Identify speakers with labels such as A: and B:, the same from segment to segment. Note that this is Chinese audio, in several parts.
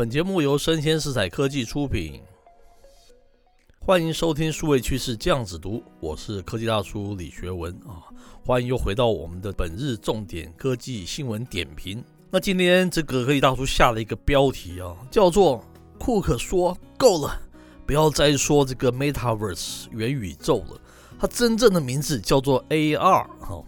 A: 本节目由生鲜食材科技出品，欢迎收听数位趋势酱子读，我是科技大叔李学文啊，欢迎又回到我们的本日重点科技新闻点评。那今天这个科技大叔下了一个标题啊，叫做“库克说够了，不要再说这个 Metaverse 元宇宙了，它真正的名字叫做 AR” 哈。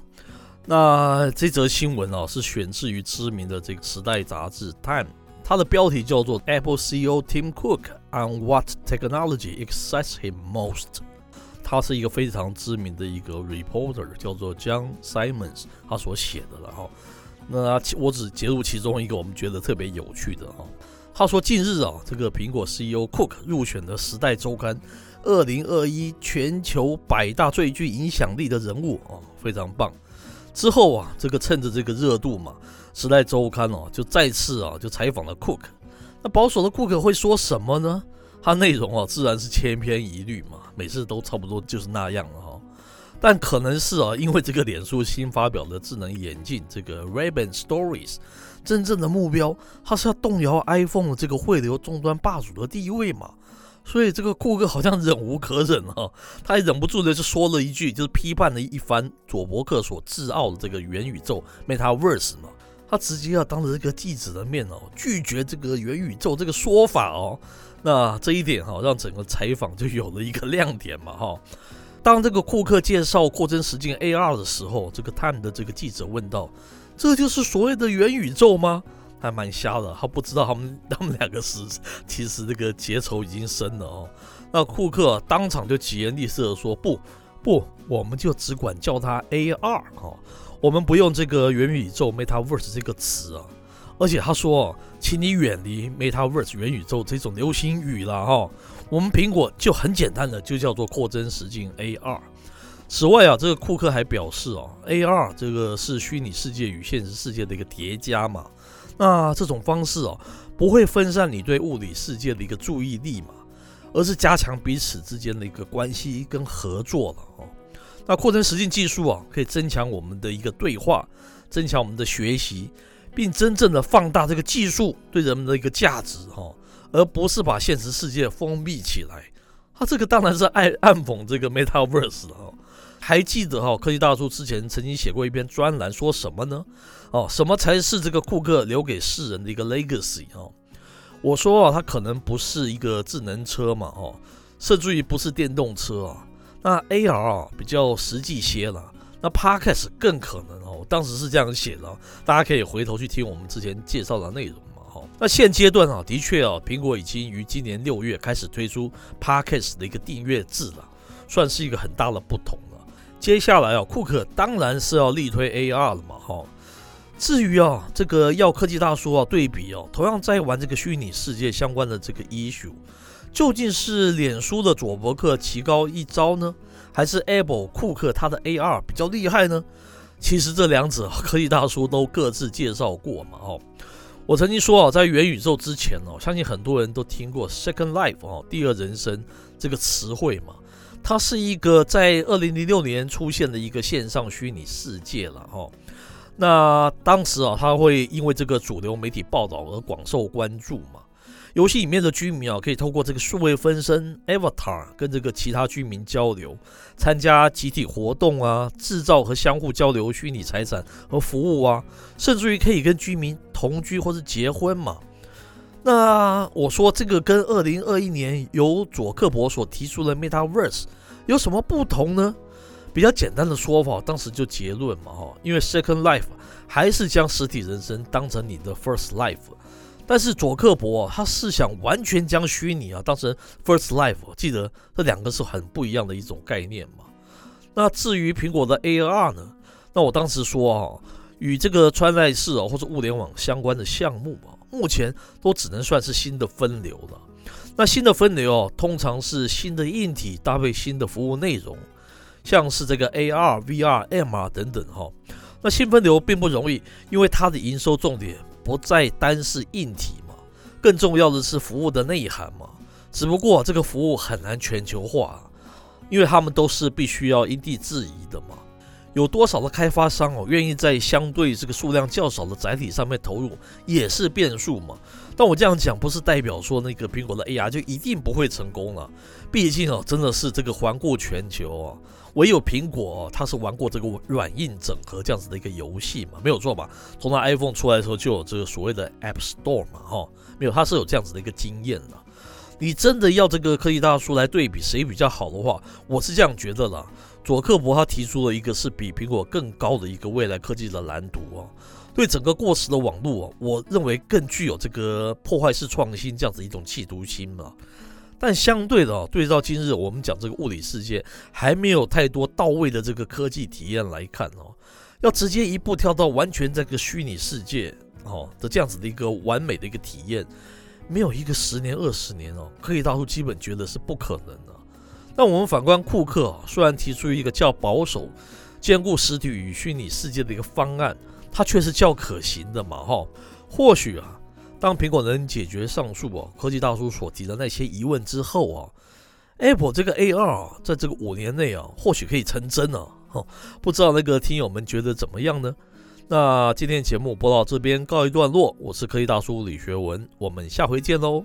A: 那这则新闻啊，是选自于知名的这个时代杂志《Time》。它的标题叫做 “Apple CEO Tim Cook on What Technology Excites Him Most”。他是一个非常知名的一个 reporter，叫做 John Simons，他所写的了哈。那我只截录其中一个我们觉得特别有趣的哈。他说，近日啊，这个苹果 CEO Cook 入选了《时代周刊》二零二一全球百大最具影响力的人物啊，非常棒。之后啊，这个趁着这个热度嘛。《时代周刊》哦，就再次啊，就采访了库克。那保守的库克会说什么呢？他内容啊，自然是千篇一律嘛，每次都差不多就是那样了哈。但可能是啊，因为这个脸书新发表的智能眼镜这个 Ray-Ban Stories，真正的目标，它是要动摇 iPhone 这个汇流终端霸主的地位嘛。所以这个库克好像忍无可忍啊，他也忍不住的就说了一句，就是批判了一番佐伯克所自傲的这个元宇宙 Metaverse 嘛。他直接要当着这个记者的面哦，拒绝这个元宇宙这个说法哦。那这一点哈，让整个采访就有了一个亮点嘛哈。当这个库克介绍扩增实境 AR 的时候，这个 Time 的这个记者问道：“这就是所谓的元宇宙吗？”还蛮瞎的，他不知道他们他们两个是其实这个结仇已经深了哦。那库克当场就疾言厉色的说：“不不，我们就只管叫它 AR 哈。”我们不用这个元宇宙 （Metaverse） 这个词啊，而且他说，请你远离 Metaverse 元宇宙这种流行语了哈。我们苹果就很简单的就叫做扩增实境 AR。此外啊，这个库克还表示哦，AR 这个是虚拟世界与现实世界的一个叠加嘛。那这种方式哦，不会分散你对物理世界的一个注意力嘛，而是加强彼此之间的一个关系跟合作了哦。那扩增实境技术啊，可以增强我们的一个对话，增强我们的学习，并真正的放大这个技术对人们的一个价值哈，而不是把现实世界封闭起来。他这个当然是暗暗讽这个 Metaverse 哈。还记得哈，科技大叔之前曾经写过一篇专栏，说什么呢？哦，什么才是这个库克留给世人的一个 legacy 哈？我说啊，它可能不是一个智能车嘛，哦，甚至于不是电动车啊。那 AR 啊比较实际些了，那 Podcast 更可能哦。当时是这样写的，大家可以回头去听我们之前介绍的内容嘛。哈，那现阶段啊，的确啊，苹果已经于今年六月开始推出 Podcast 的一个订阅制了，算是一个很大的不同了。接下来啊，库克当然是要力推 AR 了嘛。哈，至于啊，这个要科技大叔啊对比哦，同样在玩这个虚拟世界相关的这个 issue。究竟是脸书的佐伯克棋高一招呢，还是 Apple 库克他的 AR 比较厉害呢？其实这两者科技大叔都各自介绍过嘛。哦，我曾经说啊，在元宇宙之前哦，相信很多人都听过 Second Life 哦，第二人生这个词汇嘛。它是一个在二零零六年出现的一个线上虚拟世界了哈。那当时啊，他会因为这个主流媒体报道而广受关注嘛。游戏里面的居民啊，可以透过这个数位分身 Avatar 跟这个其他居民交流，参加集体活动啊，制造和相互交流虚拟财产和服务啊，甚至于可以跟居民同居或是结婚嘛。那我说这个跟二零二一年由佐克伯所提出的 Metaverse 有什么不同呢？比较简单的说法，当时就结论嘛哈，因为 Second Life 还是将实体人生当成你的 First Life。但是佐克伯他是想完全将虚拟啊当成 first life，记得这两个是很不一样的一种概念嘛。那至于苹果的 AR 呢？那我当时说啊，与这个穿戴式啊或者物联网相关的项目啊，目前都只能算是新的分流了。那新的分流啊，通常是新的硬体搭配新的服务内容，像是这个 AR、VR、MR 等等哈。那新分流并不容易，因为它的营收重点。不再单是硬体嘛，更重要的是服务的内涵嘛。只不过这个服务很难全球化，因为他们都是必须要因地制宜的嘛。有多少的开发商哦愿意在相对这个数量较少的载体上面投入，也是变数嘛。但我这样讲不是代表说那个苹果的 AR 就一定不会成功了，毕竟哦真的是这个环顾全球啊，唯有苹果它是玩过这个软硬整合这样子的一个游戏嘛，没有错吧？从它 iPhone 出来的时候就有这个所谓的 App Store 嘛，哈，没有它是有这样子的一个经验的。你真的要这个科技大叔来对比谁比较好的话，我是这样觉得的。佐克伯他提出了一个是比苹果更高的一个未来科技的蓝图啊，对整个过时的网络啊，我认为更具有这个破坏式创新这样子一种企图心嘛。但相对的啊，对照今日我们讲这个物理世界还没有太多到位的这个科技体验来看哦，要直接一步跳到完全这个虚拟世界哦的这样子的一个完美的一个体验，没有一个十年二十年哦，科技大叔基本觉得是不可能的。那我们反观库克啊，虽然提出一个较保守、兼顾实体与虚拟世界的一个方案，它却是较可行的嘛，哈。或许啊，当苹果能解决上述啊科技大叔所提的那些疑问之后啊，Apple 这个 AR 啊，在这个五年内啊，或许可以成真啊，哈。不知道那个听友们觉得怎么样呢？那今天节目播到这边告一段落，我是科技大叔李学文，我们下回见喽。